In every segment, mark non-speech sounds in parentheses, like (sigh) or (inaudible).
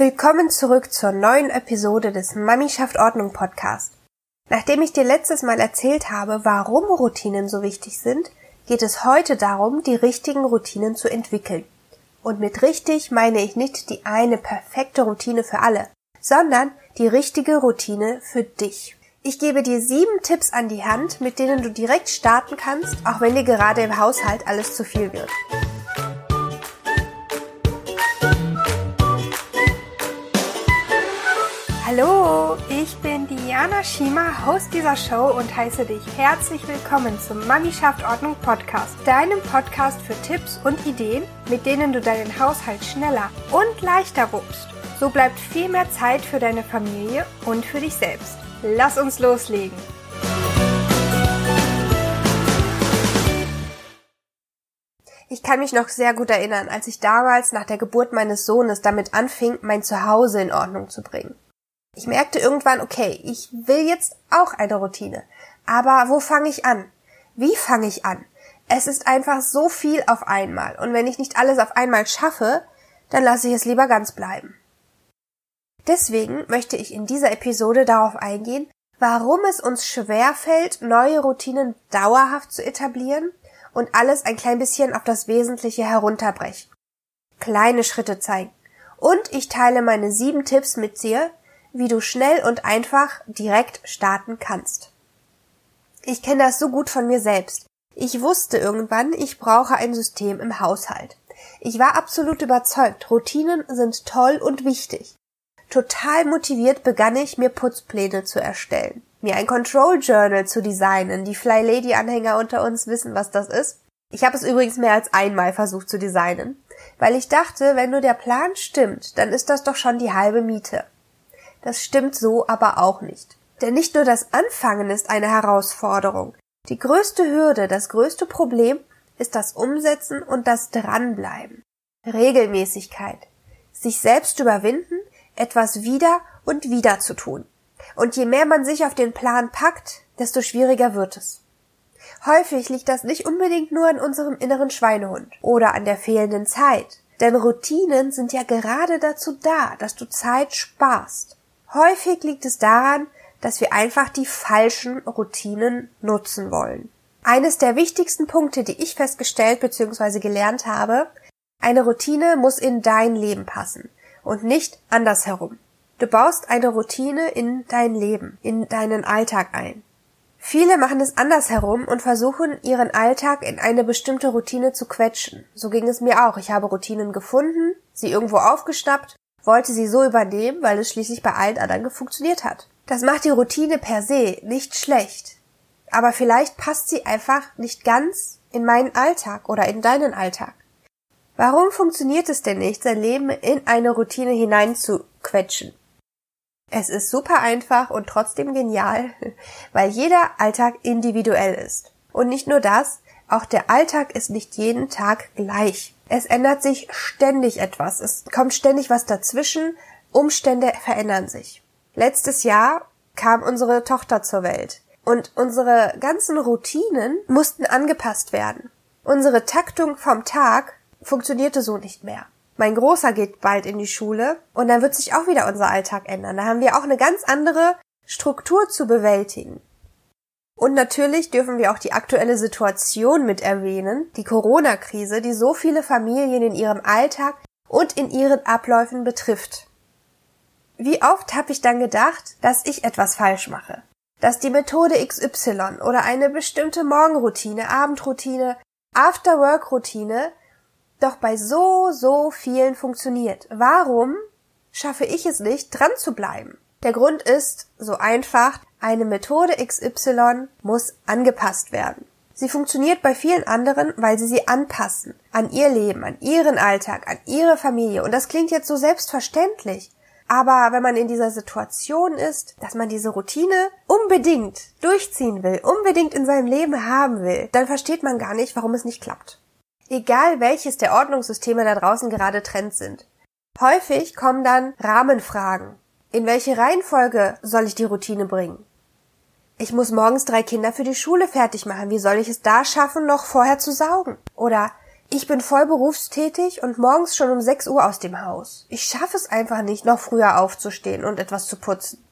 Willkommen zurück zur neuen Episode des Mami schafft Ordnung Podcast. Nachdem ich dir letztes Mal erzählt habe, warum Routinen so wichtig sind, geht es heute darum, die richtigen Routinen zu entwickeln. Und mit richtig meine ich nicht die eine perfekte Routine für alle, sondern die richtige Routine für dich. Ich gebe dir sieben Tipps an die Hand, mit denen du direkt starten kannst, auch wenn dir gerade im Haushalt alles zu viel wird. Hallo, ich bin Diana Schima, Host dieser Show und heiße dich herzlich willkommen zum Mami schafft Ordnung Podcast, deinem Podcast für Tipps und Ideen, mit denen du deinen Haushalt schneller und leichter wuppst. So bleibt viel mehr Zeit für deine Familie und für dich selbst. Lass uns loslegen. Ich kann mich noch sehr gut erinnern, als ich damals nach der Geburt meines Sohnes damit anfing, mein Zuhause in Ordnung zu bringen. Ich merkte irgendwann, okay, ich will jetzt auch eine Routine. Aber wo fange ich an? Wie fange ich an? Es ist einfach so viel auf einmal. Und wenn ich nicht alles auf einmal schaffe, dann lasse ich es lieber ganz bleiben. Deswegen möchte ich in dieser Episode darauf eingehen, warum es uns schwer fällt, neue Routinen dauerhaft zu etablieren und alles ein klein bisschen auf das Wesentliche herunterbrechen. Kleine Schritte zeigen. Und ich teile meine sieben Tipps mit dir, wie du schnell und einfach direkt starten kannst. Ich kenne das so gut von mir selbst. Ich wusste irgendwann, ich brauche ein System im Haushalt. Ich war absolut überzeugt, Routinen sind toll und wichtig. Total motiviert begann ich, mir Putzpläne zu erstellen, mir ein Control Journal zu designen. Die Fly Lady Anhänger unter uns wissen, was das ist. Ich habe es übrigens mehr als einmal versucht zu designen, weil ich dachte, wenn nur der Plan stimmt, dann ist das doch schon die halbe Miete. Das stimmt so aber auch nicht. Denn nicht nur das Anfangen ist eine Herausforderung. Die größte Hürde, das größte Problem ist das Umsetzen und das Dranbleiben. Regelmäßigkeit. Sich selbst überwinden, etwas wieder und wieder zu tun. Und je mehr man sich auf den Plan packt, desto schwieriger wird es. Häufig liegt das nicht unbedingt nur an unserem inneren Schweinehund oder an der fehlenden Zeit. Denn Routinen sind ja gerade dazu da, dass du Zeit sparst. Häufig liegt es daran, dass wir einfach die falschen Routinen nutzen wollen. Eines der wichtigsten Punkte, die ich festgestellt bzw. gelernt habe, eine Routine muss in dein Leben passen und nicht andersherum. Du baust eine Routine in dein Leben, in deinen Alltag ein. Viele machen es andersherum und versuchen, ihren Alltag in eine bestimmte Routine zu quetschen. So ging es mir auch. Ich habe Routinen gefunden, sie irgendwo aufgeschnappt wollte sie so übernehmen, weil es schließlich bei allen anderen funktioniert hat. Das macht die Routine per se nicht schlecht. Aber vielleicht passt sie einfach nicht ganz in meinen Alltag oder in deinen Alltag. Warum funktioniert es denn nicht, sein Leben in eine Routine hineinzuquetschen? Es ist super einfach und trotzdem genial, (laughs) weil jeder Alltag individuell ist. Und nicht nur das, auch der Alltag ist nicht jeden Tag gleich. Es ändert sich ständig etwas. Es kommt ständig was dazwischen. Umstände verändern sich. Letztes Jahr kam unsere Tochter zur Welt und unsere ganzen Routinen mussten angepasst werden. Unsere Taktung vom Tag funktionierte so nicht mehr. Mein Großer geht bald in die Schule und dann wird sich auch wieder unser Alltag ändern. Da haben wir auch eine ganz andere Struktur zu bewältigen. Und natürlich dürfen wir auch die aktuelle Situation mit erwähnen, die Corona-Krise, die so viele Familien in ihrem Alltag und in ihren Abläufen betrifft. Wie oft habe ich dann gedacht, dass ich etwas falsch mache, dass die Methode XY oder eine bestimmte Morgenroutine, Abendroutine, After-Work-Routine doch bei so, so vielen funktioniert. Warum schaffe ich es nicht, dran zu bleiben? Der Grund ist so einfach, eine Methode XY muss angepasst werden. Sie funktioniert bei vielen anderen, weil sie sie anpassen an ihr Leben, an ihren Alltag, an ihre Familie. Und das klingt jetzt so selbstverständlich. Aber wenn man in dieser Situation ist, dass man diese Routine unbedingt durchziehen will, unbedingt in seinem Leben haben will, dann versteht man gar nicht, warum es nicht klappt. Egal welches der Ordnungssysteme da draußen gerade Trend sind. Häufig kommen dann Rahmenfragen. In welche Reihenfolge soll ich die Routine bringen? Ich muss morgens drei Kinder für die Schule fertig machen. Wie soll ich es da schaffen, noch vorher zu saugen? Oder ich bin voll berufstätig und morgens schon um 6 Uhr aus dem Haus. Ich schaffe es einfach nicht, noch früher aufzustehen und etwas zu putzen.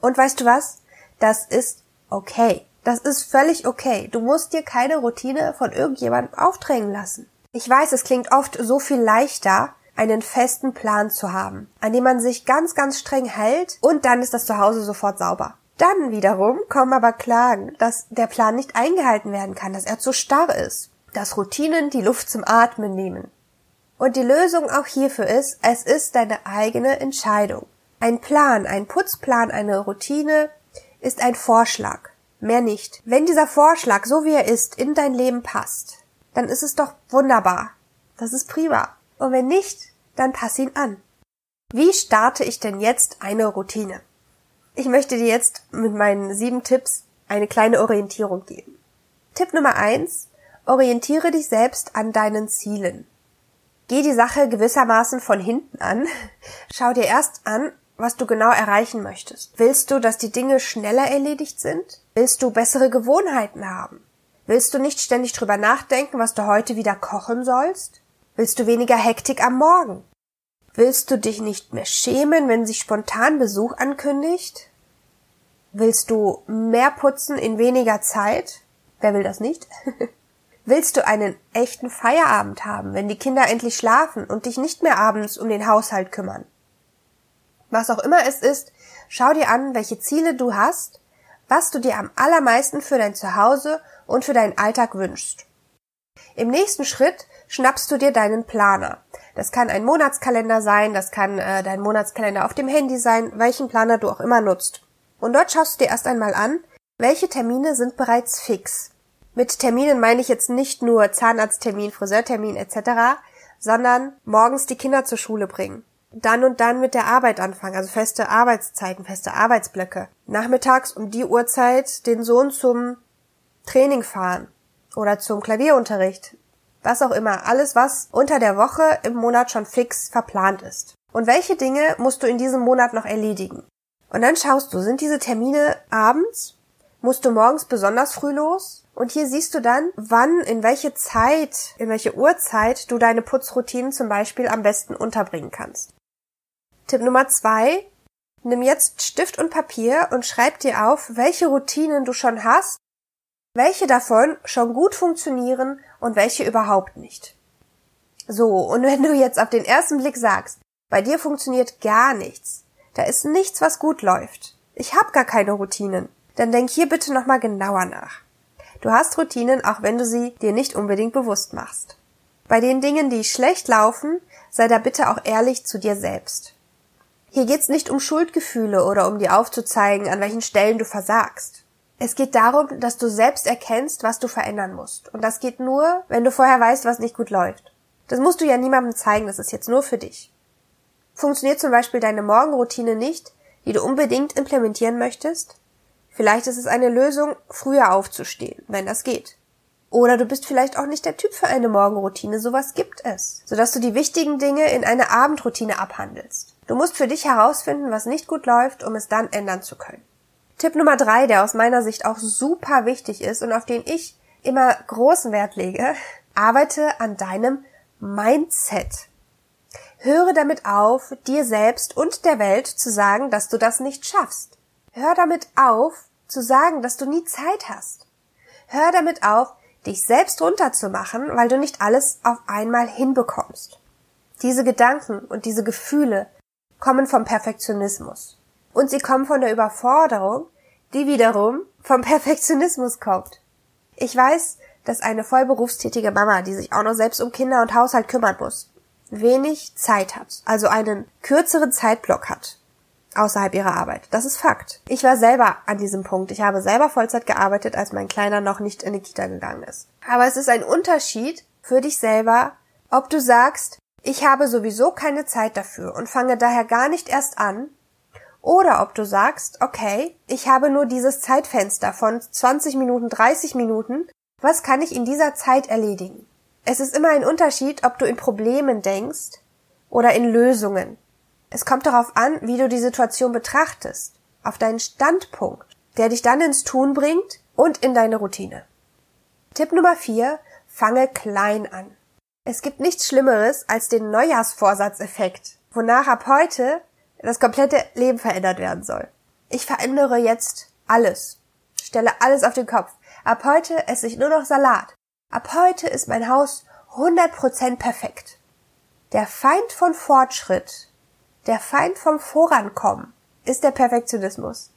Und weißt du was? Das ist okay. Das ist völlig okay. Du musst dir keine Routine von irgendjemandem aufdrängen lassen. Ich weiß, es klingt oft so viel leichter, einen festen Plan zu haben, an dem man sich ganz, ganz streng hält und dann ist das Zuhause sofort sauber. Dann wiederum kommen aber Klagen, dass der Plan nicht eingehalten werden kann, dass er zu starr ist dass Routinen die Luft zum Atmen nehmen. Und die Lösung auch hierfür ist, es ist deine eigene Entscheidung. Ein Plan, ein Putzplan, eine Routine ist ein Vorschlag, mehr nicht. Wenn dieser Vorschlag, so wie er ist, in dein Leben passt, dann ist es doch wunderbar. Das ist prima. Und wenn nicht, dann pass ihn an. Wie starte ich denn jetzt eine Routine? Ich möchte dir jetzt mit meinen sieben Tipps eine kleine Orientierung geben. Tipp Nummer eins, Orientiere dich selbst an deinen Zielen. Geh die Sache gewissermaßen von hinten an. (laughs) Schau dir erst an, was du genau erreichen möchtest. Willst du, dass die Dinge schneller erledigt sind? Willst du bessere Gewohnheiten haben? Willst du nicht ständig drüber nachdenken, was du heute wieder kochen sollst? Willst du weniger Hektik am Morgen? Willst du dich nicht mehr schämen, wenn sich spontan Besuch ankündigt? Willst du mehr putzen in weniger Zeit? Wer will das nicht? (laughs) Willst du einen echten Feierabend haben, wenn die Kinder endlich schlafen und dich nicht mehr abends um den Haushalt kümmern? Was auch immer es ist, schau dir an, welche Ziele du hast, was du dir am allermeisten für dein Zuhause und für deinen Alltag wünschst. Im nächsten Schritt schnappst du dir deinen Planer. Das kann ein Monatskalender sein, das kann äh, dein Monatskalender auf dem Handy sein, welchen Planer du auch immer nutzt. Und dort schaust du dir erst einmal an, welche Termine sind bereits fix. Mit Terminen meine ich jetzt nicht nur Zahnarzttermin, Friseurtermin etc., sondern morgens die Kinder zur Schule bringen. Dann und dann mit der Arbeit anfangen, also feste Arbeitszeiten, feste Arbeitsblöcke. Nachmittags um die Uhrzeit den Sohn zum Training fahren oder zum Klavierunterricht. Was auch immer. Alles, was unter der Woche im Monat schon fix verplant ist. Und welche Dinge musst du in diesem Monat noch erledigen? Und dann schaust du, sind diese Termine abends? Musst du morgens besonders früh los? Und hier siehst du dann, wann, in welche Zeit, in welche Uhrzeit du deine Putzroutinen zum Beispiel am besten unterbringen kannst. Tipp Nummer zwei. Nimm jetzt Stift und Papier und schreib dir auf, welche Routinen du schon hast, welche davon schon gut funktionieren und welche überhaupt nicht. So, und wenn du jetzt auf den ersten Blick sagst, bei dir funktioniert gar nichts, da ist nichts, was gut läuft, ich habe gar keine Routinen, dann denk hier bitte nochmal genauer nach. Du hast Routinen, auch wenn du sie dir nicht unbedingt bewusst machst. Bei den Dingen, die schlecht laufen, sei da bitte auch ehrlich zu dir selbst. Hier geht's nicht um Schuldgefühle oder um dir aufzuzeigen, an welchen Stellen du versagst. Es geht darum, dass du selbst erkennst, was du verändern musst. Und das geht nur, wenn du vorher weißt, was nicht gut läuft. Das musst du ja niemandem zeigen, das ist jetzt nur für dich. Funktioniert zum Beispiel deine Morgenroutine nicht, die du unbedingt implementieren möchtest? Vielleicht ist es eine Lösung, früher aufzustehen, wenn das geht. Oder du bist vielleicht auch nicht der Typ für eine Morgenroutine, sowas gibt es, sodass du die wichtigen Dinge in eine Abendroutine abhandelst. Du musst für dich herausfinden, was nicht gut läuft, um es dann ändern zu können. Tipp Nummer drei, der aus meiner Sicht auch super wichtig ist und auf den ich immer großen Wert lege, arbeite an deinem Mindset. Höre damit auf, dir selbst und der Welt zu sagen, dass du das nicht schaffst. Hör damit auf, zu sagen, dass du nie Zeit hast. Hör damit auf, dich selbst runterzumachen, weil du nicht alles auf einmal hinbekommst. Diese Gedanken und diese Gefühle kommen vom Perfektionismus. Und sie kommen von der Überforderung, die wiederum vom Perfektionismus kommt. Ich weiß, dass eine vollberufstätige Mama, die sich auch noch selbst um Kinder und Haushalt kümmern muss, wenig Zeit hat, also einen kürzeren Zeitblock hat außerhalb ihrer Arbeit. Das ist Fakt. Ich war selber an diesem Punkt. Ich habe selber Vollzeit gearbeitet, als mein Kleiner noch nicht in die Kita gegangen ist. Aber es ist ein Unterschied für dich selber, ob du sagst, ich habe sowieso keine Zeit dafür und fange daher gar nicht erst an, oder ob du sagst, okay, ich habe nur dieses Zeitfenster von 20 Minuten, 30 Minuten, was kann ich in dieser Zeit erledigen? Es ist immer ein Unterschied, ob du in Problemen denkst oder in Lösungen. Es kommt darauf an, wie du die Situation betrachtest, auf deinen Standpunkt, der dich dann ins Tun bringt und in deine Routine. Tipp Nummer vier: Fange klein an. Es gibt nichts Schlimmeres als den Neujahrsvorsatzeffekt, wonach ab heute das komplette Leben verändert werden soll. Ich verändere jetzt alles. Stelle alles auf den Kopf. Ab heute esse ich nur noch Salat. Ab heute ist mein Haus 100% perfekt. Der Feind von Fortschritt, der Feind vom Vorankommen ist der Perfektionismus.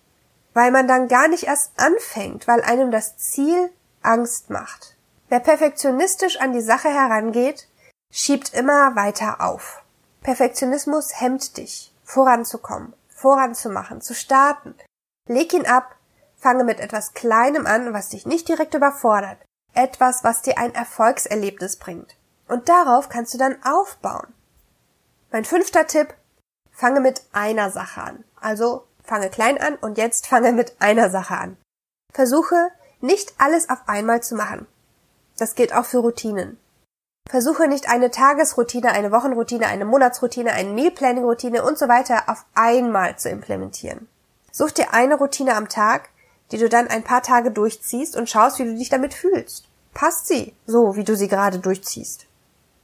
Weil man dann gar nicht erst anfängt, weil einem das Ziel Angst macht. Wer perfektionistisch an die Sache herangeht, schiebt immer weiter auf. Perfektionismus hemmt dich, voranzukommen, voranzumachen, zu starten. Leg ihn ab, fange mit etwas Kleinem an, was dich nicht direkt überfordert. Etwas, was dir ein Erfolgserlebnis bringt. Und darauf kannst du dann aufbauen. Mein fünfter Tipp, fange mit einer Sache an. Also fange klein an und jetzt fange mit einer Sache an. Versuche nicht alles auf einmal zu machen. Das gilt auch für Routinen. Versuche nicht eine Tagesroutine, eine Wochenroutine, eine Monatsroutine, eine Mealplanning-Routine und so weiter auf einmal zu implementieren. Such dir eine Routine am Tag, die du dann ein paar Tage durchziehst und schaust, wie du dich damit fühlst. Passt sie so, wie du sie gerade durchziehst?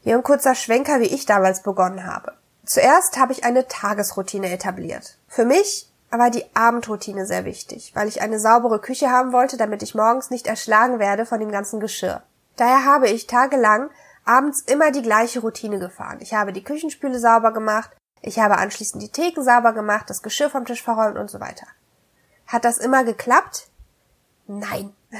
Hier ein kurzer Schwenker, wie ich damals begonnen habe. Zuerst habe ich eine Tagesroutine etabliert. Für mich war die Abendroutine sehr wichtig, weil ich eine saubere Küche haben wollte, damit ich morgens nicht erschlagen werde von dem ganzen Geschirr. Daher habe ich tagelang abends immer die gleiche Routine gefahren. Ich habe die Küchenspüle sauber gemacht, ich habe anschließend die Theken sauber gemacht, das Geschirr vom Tisch verräumt und so weiter. Hat das immer geklappt? Nein. (laughs)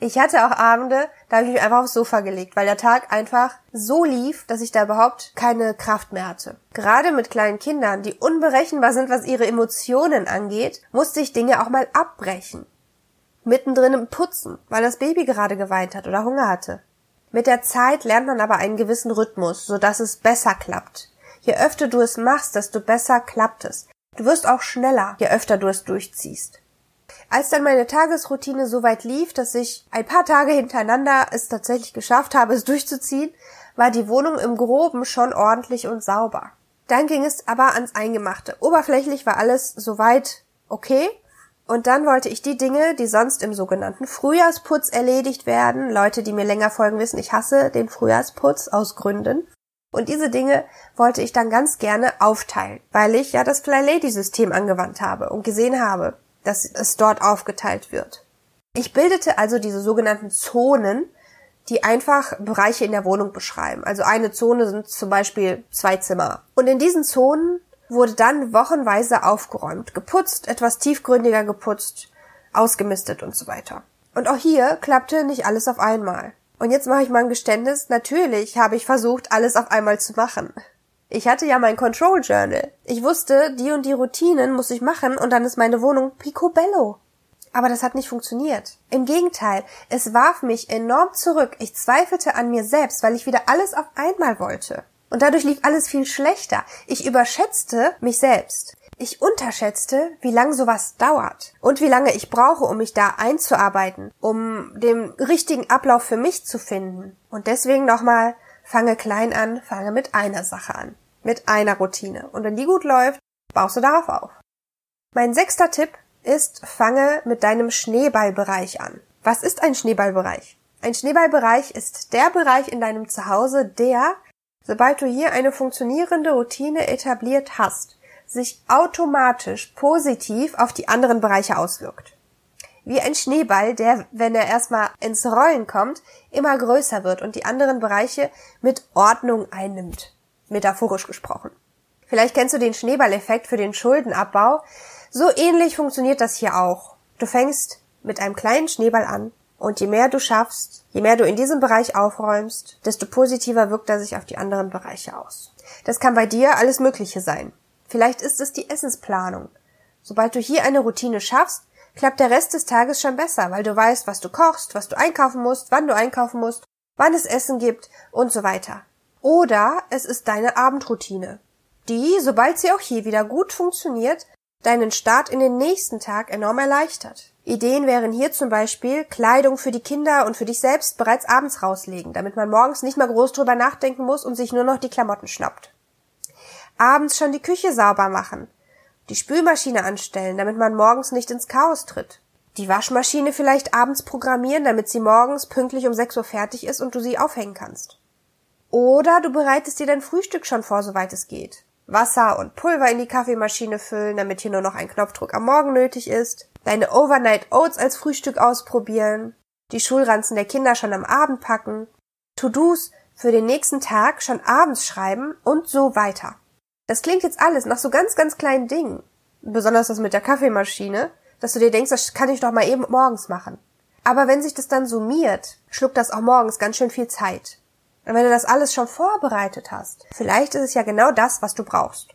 Ich hatte auch Abende, da habe ich mich einfach aufs Sofa gelegt, weil der Tag einfach so lief, dass ich da überhaupt keine Kraft mehr hatte. Gerade mit kleinen Kindern, die unberechenbar sind, was ihre Emotionen angeht, musste ich Dinge auch mal abbrechen. Mittendrin im Putzen, weil das Baby gerade geweint hat oder Hunger hatte. Mit der Zeit lernt man aber einen gewissen Rhythmus, sodass es besser klappt. Je öfter du es machst, desto besser klappt es. Du wirst auch schneller, je öfter du es durchziehst. Als dann meine Tagesroutine so weit lief, dass ich ein paar Tage hintereinander es tatsächlich geschafft habe, es durchzuziehen, war die Wohnung im Groben schon ordentlich und sauber. Dann ging es aber ans Eingemachte. Oberflächlich war alles soweit okay, und dann wollte ich die Dinge, die sonst im sogenannten Frühjahrsputz erledigt werden, Leute, die mir länger folgen, wissen, ich hasse den Frühjahrsputz aus Gründen. Und diese Dinge wollte ich dann ganz gerne aufteilen, weil ich ja das Fly Lady System angewandt habe und gesehen habe, dass es dort aufgeteilt wird. Ich bildete also diese sogenannten Zonen, die einfach Bereiche in der Wohnung beschreiben. Also eine Zone sind zum Beispiel zwei Zimmer. Und in diesen Zonen wurde dann wochenweise aufgeräumt, geputzt, etwas tiefgründiger geputzt, ausgemistet und so weiter. Und auch hier klappte nicht alles auf einmal. Und jetzt mache ich mal ein Geständnis. Natürlich habe ich versucht, alles auf einmal zu machen. Ich hatte ja mein Control Journal. Ich wusste, die und die Routinen muss ich machen und dann ist meine Wohnung picobello. Aber das hat nicht funktioniert. Im Gegenteil, es warf mich enorm zurück. Ich zweifelte an mir selbst, weil ich wieder alles auf einmal wollte. Und dadurch lief alles viel schlechter. Ich überschätzte mich selbst. Ich unterschätzte, wie lange sowas dauert und wie lange ich brauche, um mich da einzuarbeiten, um den richtigen Ablauf für mich zu finden. Und deswegen nochmal, fange klein an, fange mit einer Sache an, mit einer Routine. Und wenn die gut läuft, baust du darauf auf. Mein sechster Tipp ist, fange mit deinem Schneeballbereich an. Was ist ein Schneeballbereich? Ein Schneeballbereich ist der Bereich in deinem Zuhause, der Sobald du hier eine funktionierende Routine etabliert hast, sich automatisch positiv auf die anderen Bereiche auswirkt. Wie ein Schneeball, der, wenn er erstmal ins Rollen kommt, immer größer wird und die anderen Bereiche mit Ordnung einnimmt. Metaphorisch gesprochen. Vielleicht kennst du den Schneeballeffekt für den Schuldenabbau. So ähnlich funktioniert das hier auch. Du fängst mit einem kleinen Schneeball an und je mehr du schaffst, je mehr du in diesem Bereich aufräumst, desto positiver wirkt er sich auf die anderen Bereiche aus. Das kann bei dir alles Mögliche sein. Vielleicht ist es die Essensplanung. Sobald du hier eine Routine schaffst, klappt der Rest des Tages schon besser, weil du weißt, was du kochst, was du einkaufen musst, wann du einkaufen musst, wann es Essen gibt und so weiter. Oder es ist deine Abendroutine, die, sobald sie auch hier wieder gut funktioniert, deinen Start in den nächsten Tag enorm erleichtert. Ideen wären hier zum Beispiel Kleidung für die Kinder und für dich selbst bereits abends rauslegen, damit man morgens nicht mehr groß drüber nachdenken muss und sich nur noch die Klamotten schnappt. Abends schon die Küche sauber machen, die Spülmaschine anstellen, damit man morgens nicht ins Chaos tritt. Die Waschmaschine vielleicht abends programmieren, damit sie morgens pünktlich um 6 Uhr fertig ist und du sie aufhängen kannst. Oder du bereitest dir dein Frühstück schon vor, soweit es geht. Wasser und Pulver in die Kaffeemaschine füllen, damit hier nur noch ein Knopfdruck am Morgen nötig ist. Deine Overnight Oats als Frühstück ausprobieren. Die Schulranzen der Kinder schon am Abend packen. To-Dos für den nächsten Tag schon abends schreiben und so weiter. Das klingt jetzt alles nach so ganz, ganz kleinen Dingen. Besonders das mit der Kaffeemaschine, dass du dir denkst, das kann ich doch mal eben morgens machen. Aber wenn sich das dann summiert, schluckt das auch morgens ganz schön viel Zeit. Und wenn du das alles schon vorbereitet hast, vielleicht ist es ja genau das, was du brauchst.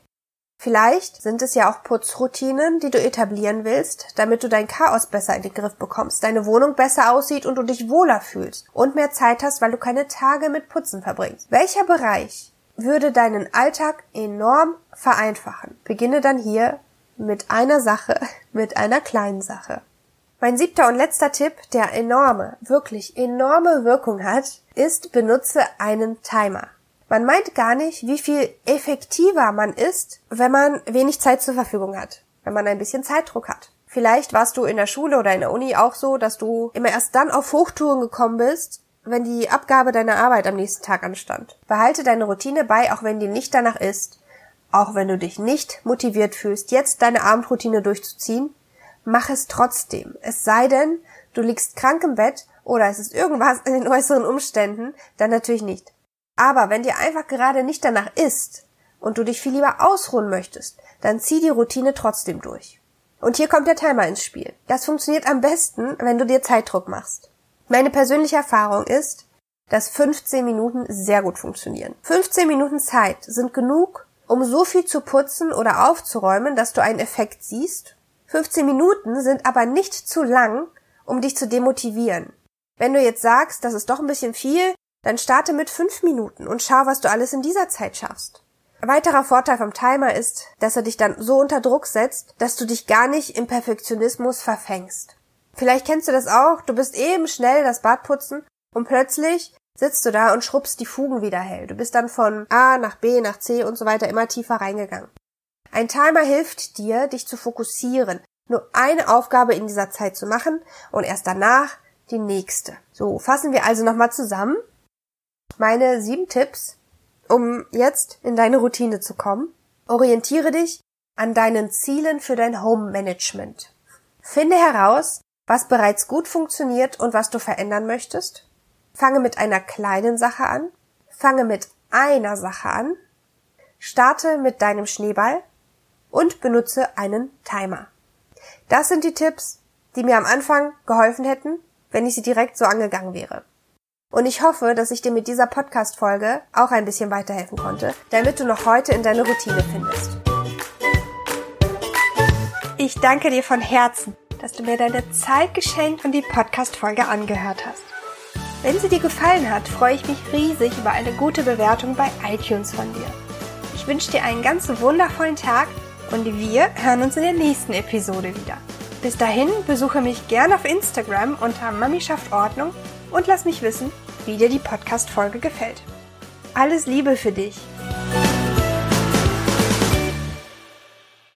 Vielleicht sind es ja auch Putzroutinen, die du etablieren willst, damit du dein Chaos besser in den Griff bekommst, deine Wohnung besser aussieht und du dich wohler fühlst und mehr Zeit hast, weil du keine Tage mit Putzen verbringst. Welcher Bereich würde deinen Alltag enorm vereinfachen? Beginne dann hier mit einer Sache, (laughs) mit einer kleinen Sache. Mein siebter und letzter Tipp, der enorme, wirklich enorme Wirkung hat, ist, benutze einen Timer. Man meint gar nicht, wie viel effektiver man ist, wenn man wenig Zeit zur Verfügung hat, wenn man ein bisschen Zeitdruck hat. Vielleicht warst du in der Schule oder in der Uni auch so, dass du immer erst dann auf Hochtouren gekommen bist, wenn die Abgabe deiner Arbeit am nächsten Tag anstand. Behalte deine Routine bei, auch wenn dir nicht danach ist. Auch wenn du dich nicht motiviert fühlst, jetzt deine Abendroutine durchzuziehen, mach es trotzdem. Es sei denn, du liegst krank im Bett oder es ist irgendwas in den (laughs) äußeren Umständen, dann natürlich nicht. Aber wenn dir einfach gerade nicht danach ist und du dich viel lieber ausruhen möchtest, dann zieh die Routine trotzdem durch. Und hier kommt der Timer ins Spiel. Das funktioniert am besten, wenn du dir Zeitdruck machst. Meine persönliche Erfahrung ist, dass 15 Minuten sehr gut funktionieren. 15 Minuten Zeit sind genug, um so viel zu putzen oder aufzuräumen, dass du einen Effekt siehst 15 Minuten sind aber nicht zu lang, um dich zu demotivieren. Wenn du jetzt sagst, das ist doch ein bisschen viel, dann starte mit 5 Minuten und schau, was du alles in dieser Zeit schaffst. Ein weiterer Vorteil vom Timer ist, dass er dich dann so unter Druck setzt, dass du dich gar nicht im Perfektionismus verfängst. Vielleicht kennst du das auch, du bist eben schnell das Bad putzen und plötzlich sitzt du da und schrubbst die Fugen wieder hell. Du bist dann von A nach B nach C und so weiter immer tiefer reingegangen. Ein Timer hilft dir, dich zu fokussieren, nur eine Aufgabe in dieser Zeit zu machen und erst danach die nächste. So, fassen wir also nochmal zusammen. Meine sieben Tipps, um jetzt in deine Routine zu kommen. Orientiere dich an deinen Zielen für dein Home Management. Finde heraus, was bereits gut funktioniert und was du verändern möchtest. Fange mit einer kleinen Sache an. Fange mit einer Sache an. Starte mit deinem Schneeball und benutze einen Timer. Das sind die Tipps, die mir am Anfang geholfen hätten, wenn ich sie direkt so angegangen wäre. Und ich hoffe, dass ich dir mit dieser Podcast-Folge auch ein bisschen weiterhelfen konnte, damit du noch heute in deine Routine findest. Ich danke dir von Herzen, dass du mir deine Zeit geschenkt und die Podcast-Folge angehört hast. Wenn sie dir gefallen hat, freue ich mich riesig über eine gute Bewertung bei iTunes von dir. Ich wünsche dir einen ganz wundervollen Tag und wir hören uns in der nächsten Episode wieder. Bis dahin besuche mich gerne auf Instagram unter Mami schafft Ordnung und lass mich wissen, wie dir die Podcast-Folge gefällt. Alles Liebe für dich!